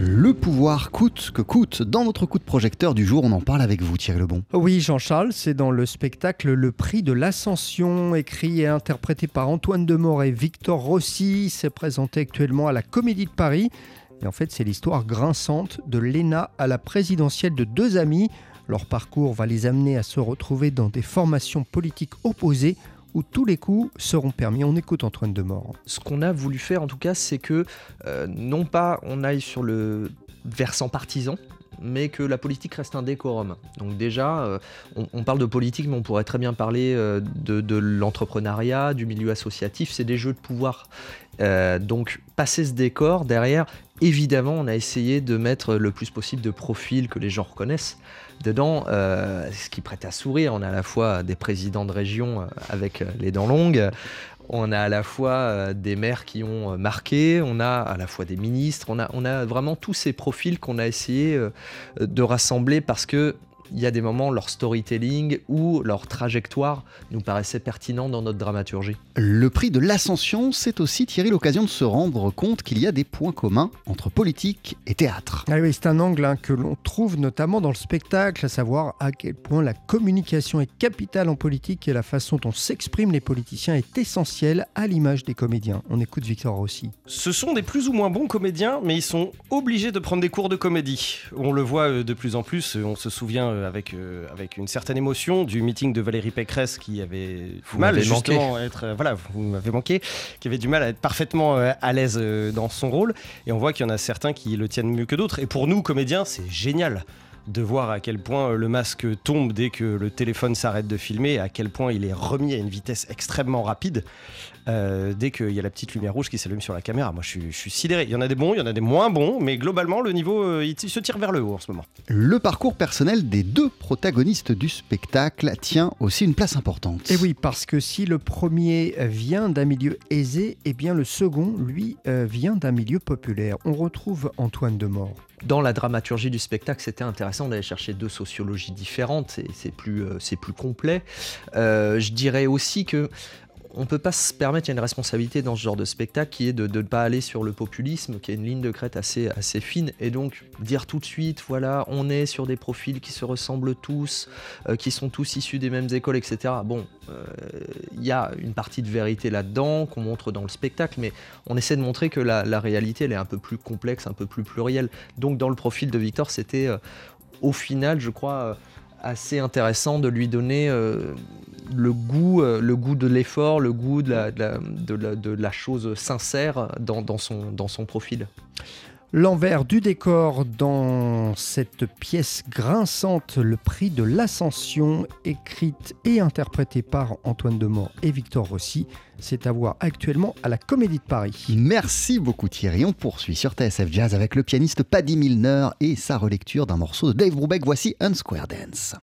Le pouvoir coûte que coûte. Dans notre coup de projecteur du jour, on en parle avec vous, Thierry Lebon. Oui, Jean-Charles, c'est dans le spectacle Le Prix de l'Ascension, écrit et interprété par Antoine Demore et Victor Rossi. C'est présenté actuellement à la Comédie de Paris. Et en fait, c'est l'histoire grinçante de Léna à la présidentielle de deux amis. Leur parcours va les amener à se retrouver dans des formations politiques opposées où tous les coups seront permis. On écoute Antoine Demort. Ce qu'on a voulu faire en tout cas, c'est que euh, non pas on aille sur le versant partisan, mais que la politique reste un décorum. Donc déjà, euh, on, parle de politique, mais on pourrait très bien parler euh, de, l'entrepreneuriat, du milieu associatif, c'est des jeux de pouvoir. donc passer ce décor, derrière, évidemment, on a essayé de mettre le plus possible de profils que les gens reconnaissent. Dedans, euh, ce qui prête à sourire, on a à la fois des présidents de région euh, avec euh, les dents longues, on a à la fois des maires qui ont marqué, on a à la fois des ministres, on a, vraiment tous ces profils qu'on a essayé de rassembler parce que il y a des moments, leur storytelling ou leur trajectoire nous paraissait pertinent dans notre dramaturgie. Le prix de l'ascension, c'est aussi, Thierry, l'occasion de se rendre compte qu'il y a des points communs entre politique et théâtre. Ah oui, c'est un angle hein, que l'on trouve notamment dans le spectacle, à savoir à quel point la communication est capitale en politique et la façon dont s'expriment les politiciens est essentielle à l'image des comédiens. On écoute Victor Rossi. Ce sont des plus ou moins bons comédiens, mais ils sont obligés de prendre des cours de comédie. On le voit euh, de plus en plus, on se souvient euh, avec, euh, avec une certaine émotion du meeting de Valérie Pécresse qui avait vous mal justement à être euh, voilà vous m'avez manqué qui avait du mal à être parfaitement à l'aise dans son rôle. Et on voit qu'il y en a certains qui le tiennent mieux que d'autres. Et pour nous comédiens c'est génial de voir à quel point le masque tombe dès que le téléphone s'arrête de filmer, à quel point il est remis à une vitesse extrêmement rapide euh, dès qu'il y a la petite lumière rouge qui s'allume sur la caméra. Moi, je suis, sidéré. Il y en a des bons, il y en a des moins bons, mais globalement, le niveau, euh, il, se tire vers le haut en ce moment. Le parcours personnel des deux protagonistes du spectacle tient aussi une place importante. Et oui, parce que si le premier vient d'un milieu aisé, et eh bien le second, lui, euh, vient d'un milieu populaire. On retrouve Antoine Demort dans la dramaturgie du spectacle, c'était intéressant d'aller chercher deux sociologies différentes, c'est plus, c'est plus complet. je dirais aussi que on peut pas se permettre, il y a une responsabilité dans ce genre de spectacle qui est de ne pas aller sur le populisme, qui est une ligne de crête assez, fine, et donc dire tout de suite, voilà, on est sur des profils qui se ressemblent tous, euh, qui sont tous issus des mêmes écoles, etc. Bon, euh, il y a une partie de vérité là-dedans qu'on montre dans le spectacle, mais on essaie de montrer que la, réalité, elle est un peu plus complexe, un peu plus plurielle. Donc dans le profil de Victor, c'était euh, au final, je crois assez intéressant de lui donner le goût, euh, le goût de l'effort, le goût de la, chose sincère dans son profil. L'envers du décor dans cette pièce grinçante, le prix de l'ascension, écrite et interprétée par Antoine Demont et Victor Rossi, c'est à voir actuellement à la Comédie de Paris. Merci beaucoup Thierry. On poursuit sur TSF Jazz avec le pianiste Paddy Milner et sa relecture d'un morceau de Dave Brubeck. Voici Unsquare Dance.